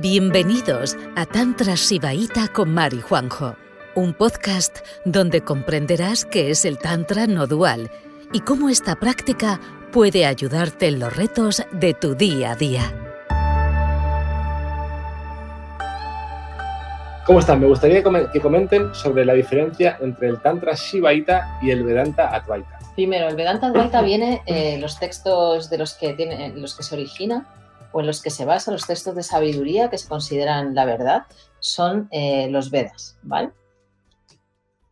Bienvenidos a Tantra Shivaíta con Mari Juanjo, un podcast donde comprenderás qué es el Tantra no dual y cómo esta práctica puede ayudarte en los retos de tu día a día. ¿Cómo están? Me gustaría que comenten sobre la diferencia entre el Tantra Shivaíta y el Vedanta Advaita. Primero, el Vedanta Advaita viene en los textos de los que, tiene, los que se origina o en los que se basan los textos de sabiduría que se consideran la verdad, son eh, los Vedas, ¿vale?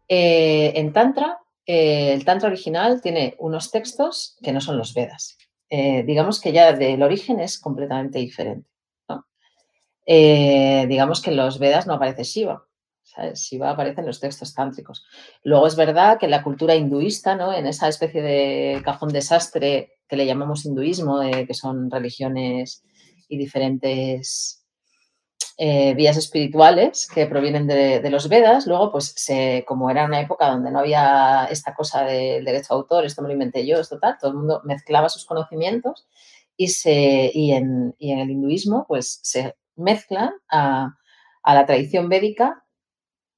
Eh, en Tantra, eh, el Tantra original tiene unos textos que no son los Vedas. digamos que ya del origen es completamente diferente. digamos que en los Vedas no aparece Shiva. Shiva aparece en los textos tántricos. Luego es verdad que en la cultura hinduista, ¿no? en esa especie de cajón desastre que le llamamos hinduismo, que son religiones y diferentes eh, vías espirituales que provienen de, los Vedas. Luego, pues como era una época donde no había esta cosa del derecho a autor, esto me lo inventé yo, esto tal, todo el mundo mezclaba sus conocimientos y, se, y, en, el hinduismo pues se mezclan a, la tradición védica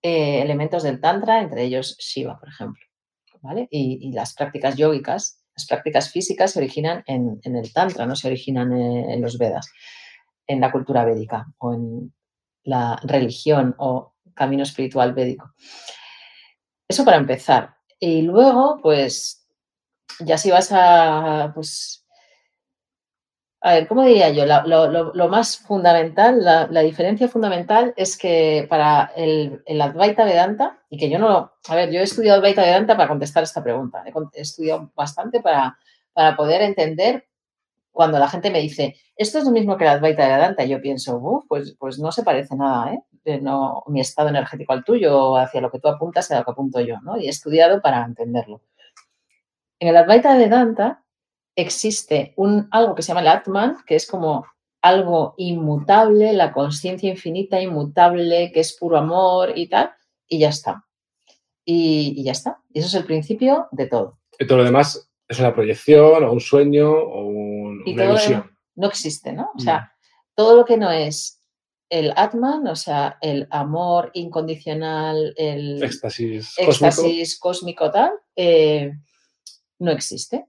eh, elementos del Tantra, entre ellos Shiva, por ejemplo. ¿vale? Y, y, las prácticas yógicas las prácticas físicas se originan en, el Tantra, no se originan en, los Vedas, en la cultura védica o en la religión o camino espiritual védico. Eso para empezar. Y luego, pues, ya si vas a, pues, a ver, ¿cómo diría yo? Lo, más fundamental, la, diferencia fundamental es que para el, Advaita Vedanta, y que yo no, a ver, yo he estudiado Advaita Vedanta para contestar esta pregunta, he, estudiado bastante para, para, poder entender cuando la gente me dice, esto es lo mismo que el Advaita Vedanta, yo pienso, pues, pues no se parece nada, ¿eh? No, mi estado energético al tuyo, hacia lo que tú apuntas, a lo que apunto yo, ¿no? Y he estudiado para entenderlo. En el Advaita Vedanta, existe un, algo que se llama el Atman, que es como algo inmutable, la conciencia infinita, inmutable, que es puro amor y tal, y ya está. Y, ya está. Y eso es el principio de todo. Y todo lo demás es una proyección o un sueño o una ilusión. No existe, ¿no? O sea, todo lo que no es el Atman, o sea, el amor incondicional, el éxtasis, cósmico. tal, eh, no existe.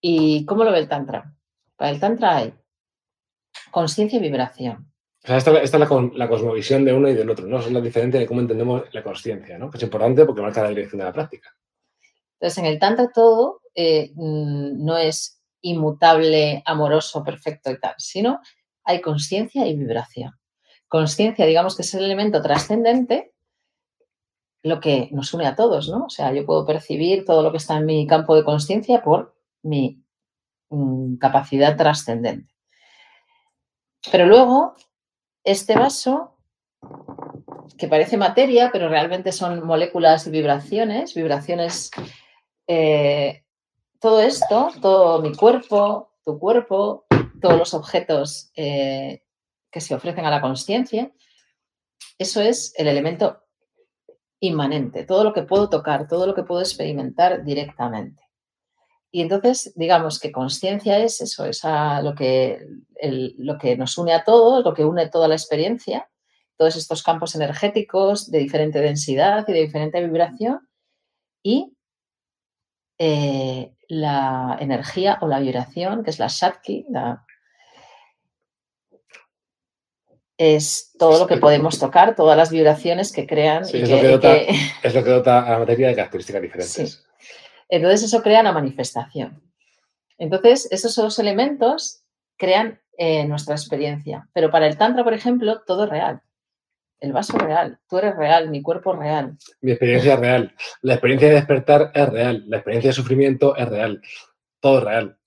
¿Y cómo lo ve el Tantra? Para el Tantra hay conciencia y vibración. O sea, esta, es la, cosmovisión de uno y del otro, ¿no? Es la diferencia de cómo entendemos la conciencia, ¿no? Que es importante porque marca la dirección de la práctica. Entonces, en el Tantra todo eh, mm, no es inmutable, amoroso, perfecto y tal, sino hay conciencia y vibración. Conciencia, digamos que es el elemento trascendente, lo que nos une a todos, ¿no? O sea, yo puedo percibir todo lo que está en mi campo de conciencia por mi mm, capacidad trascendente. Pero luego, este vaso, que parece materia, pero realmente son moléculas y vibraciones, vibraciones, eh, todo esto, todo mi cuerpo, tu cuerpo, todos los objetos eh, que se ofrecen a la conciencia, eso es el elemento inmanente, todo lo que puedo tocar, todo lo que puedo experimentar directamente. Y entonces, digamos que conciencia es eso, es lo, que, lo que nos une a todos, lo que une toda la experiencia, todos estos campos energéticos de diferente densidad y de diferente vibración, y eh, la energía o la vibración, que es la Shakti, es todo lo que podemos tocar, todas las vibraciones que crean. es, lo que dota, es, lo que dota, a la materia de características diferentes. Entonces eso crea la manifestación. Entonces, esos dos elementos crean eh, nuestra experiencia. Pero para el Tantra, por ejemplo, todo es real. El vaso real, tú eres real, mi cuerpo es real. Mi experiencia es real. La experiencia de despertar es real. La experiencia de sufrimiento es real. Todo es real.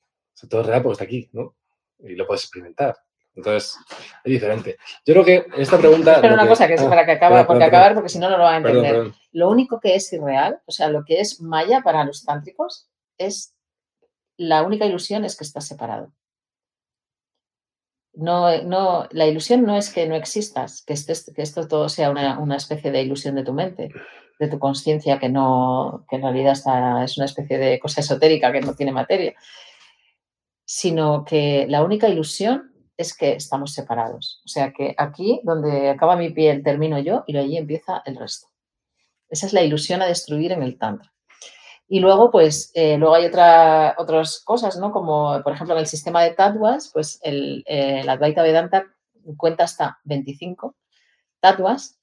todo es real porque está aquí, ¿no? Y lo puedes experimentar. Entonces, es diferente. Yo creo que esta pregunta... Pero una cosa, que es ah, para que acabe, porque acabar, porque si no, no lo va a entender. Lo único que es irreal, o sea, lo que es maya para los tántricos, es la única ilusión es que estás separado. No, no, la ilusión no es que no existas, que, que esto todo sea una, especie de ilusión de tu mente, de tu conciencia, que no, que en realidad está, es una especie de cosa esotérica que no tiene materia, sino que la única ilusión es que estamos separados. O sea que aquí, donde acaba mi piel, termino yo y allí empieza el resto. Esa es la ilusión a destruir en el Tantra. Y luego, pues, eh, luego hay otra, otras cosas, ¿no? Como, por ejemplo, en el sistema de tatuas, pues el, eh, Advaita Vedanta cuenta hasta 25 tatuas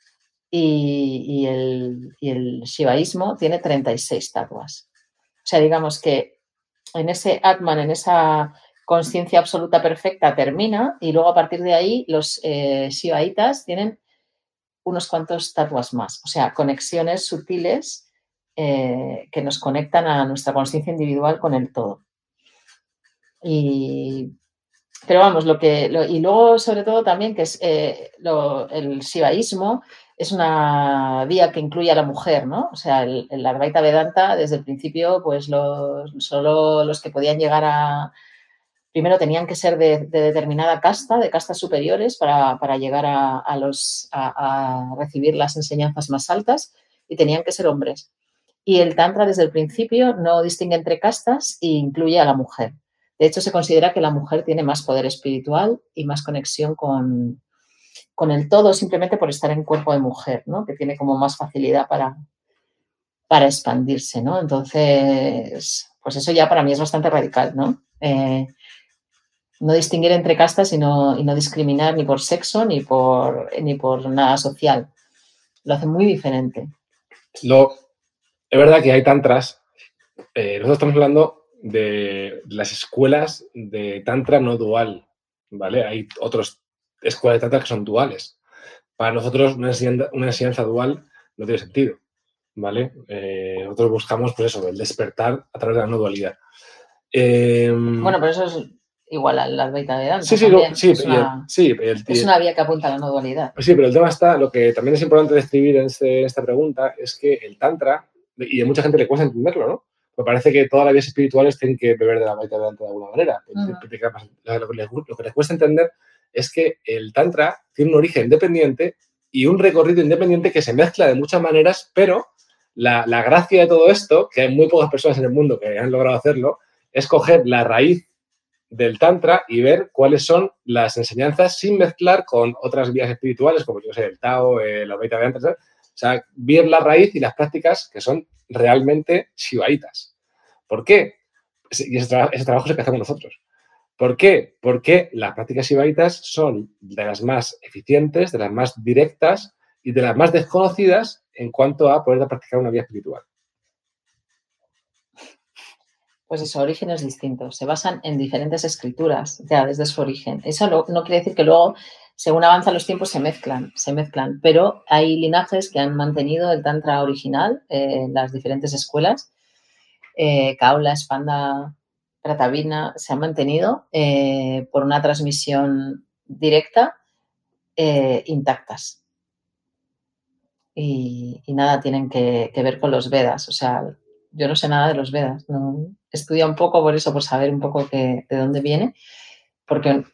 y, el, y el shivaísmo tiene 36 tatuas. O sea, digamos que en ese Atman, en esa conciencia absoluta perfecta termina y luego a partir de ahí los eh, tienen unos cuantos tatuas más, o sea, conexiones sutiles eh, que nos conectan a nuestra conciencia individual con el todo. Y, pero vamos, lo que, y luego sobre todo también que es eh, el shivaísmo es una vía que incluye a la mujer, ¿no? O sea, el, el Advaita Vedanta desde el principio, pues los, solo los que podían llegar a, primero tenían que ser de, determinada casta, de castas superiores, para, llegar a, los, a, recibir las enseñanzas más altas y tenían que ser hombres. Y el Tantra desde el principio no distingue entre castas e incluye a la mujer. De hecho, se considera que la mujer tiene más poder espiritual y más conexión con, con el todo simplemente por estar en cuerpo de mujer, ¿no? que tiene como más facilidad para, para expandirse. ¿no? Entonces, pues eso ya para mí es bastante radical. ¿no? Eh, no distinguir entre castas y no, y no discriminar ni por sexo ni por, ni por nada social. Lo hace muy diferente. Lo, es verdad que hay tantras. Eh, nosotros estamos hablando de las escuelas de tantra no dual, ¿vale? Hay otras escuelas de tantra que son duales. Para nosotros una enseñanza, dual no tiene sentido, ¿vale? Eh, nosotros buscamos, pues eso, el despertar a través de la no dualidad. Em, bueno, pero eso es igual a la Advaita Vedanta. Sí, sí, sí, sí es una vía que apunta a la no dualidad. Sí, pero el tema está, lo que también es importante describir en, este, esta pregunta es que el Tantra, y a mucha gente le cuesta entenderlo, ¿no? Me parece que todas las vías espirituales tienen que beber de la Advaita Vedanta de alguna manera. Lo, que les, cuesta entender es que el Tantra tiene un origen independiente y un recorrido independiente que se mezcla de muchas maneras, pero la, la gracia de todo esto, que hay muy pocas personas en el mundo que han logrado hacerlo, es coger la raíz del Tantra y ver cuáles son las enseñanzas sin mezclar con otras vías espirituales, como yo sé, el Tao, el Advaita Vedanta, o sea, ver la raíz y las prácticas que son realmente shivaitas. ¿Por qué? Y ese, trabajo es el que nosotros. ¿Por qué? Porque las prácticas shivaitas son de las más eficientes, de las más directas y de las más desconocidas en cuanto a poder practicar una vía espiritual pues eso, orígenes distintos. Se basan en diferentes escrituras ya desde su origen. Eso no, quiere decir que luego, según avanzan los tiempos, se mezclan, se mezclan. Pero hay linajes que han mantenido el Tantra original en las diferentes escuelas. Eh, Kaula, Spanda, Pratavina, se han mantenido eh, por una transmisión directa eh, intactas. Y, nada tienen que, que ver con los Vedas. O sea, yo no sé nada de los Vedas, no, estudia un poco por eso, por saber un poco de dónde viene, porque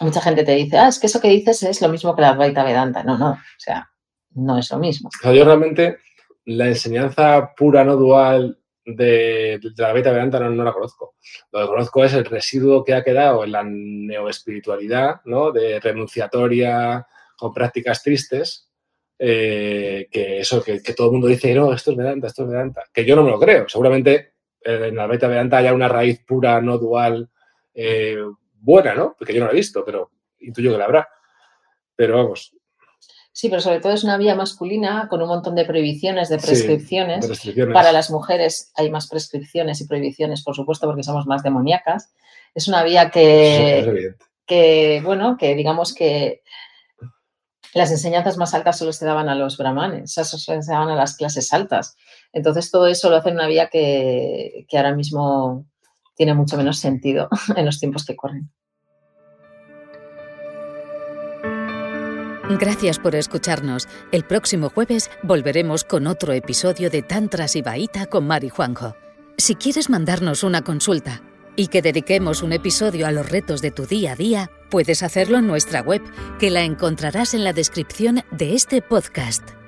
mucha gente te dice, ah, es que eso que dices es lo mismo que la Advaita Vedanta. No, no, o sea, no es lo mismo. yo realmente la enseñanza pura, no dual de, la Advaita Vedanta no, la conozco. Lo que conozco es el residuo que ha quedado en la neoespiritualidad, ¿no? De renunciatoria con prácticas tristes, eh, que eso, que, todo el mundo dice, no, esto es Vedanta, esto es Vedanta, que yo no me lo creo. Seguramente eh, en la Beta Vedanta haya una raíz pura, no dual, eh, buena, ¿no? Porque yo no la he visto, pero intuyo que la habrá. Pero vamos. Sí, pero sobre todo es una vía masculina con un montón de prohibiciones, de prescripciones. Para las mujeres hay más prescripciones y prohibiciones, por supuesto, porque somos más demoníacas. Es una vía que, que bueno, que digamos que las enseñanzas más altas solo se daban a los brahmanes, solo se daban a las clases altas. Entonces todo eso lo hace en una vía que, ahora mismo tiene mucho menos sentido en los tiempos que corren. Gracias por escucharnos. El próximo jueves volveremos con otro episodio de Tantras y Baita con Mari Juanjo. Si quieres mandarnos una consulta y que dediquemos un episodio a los retos de tu día a día, puedes hacerlo en nuestra web, que la encontrarás en la descripción de este podcast.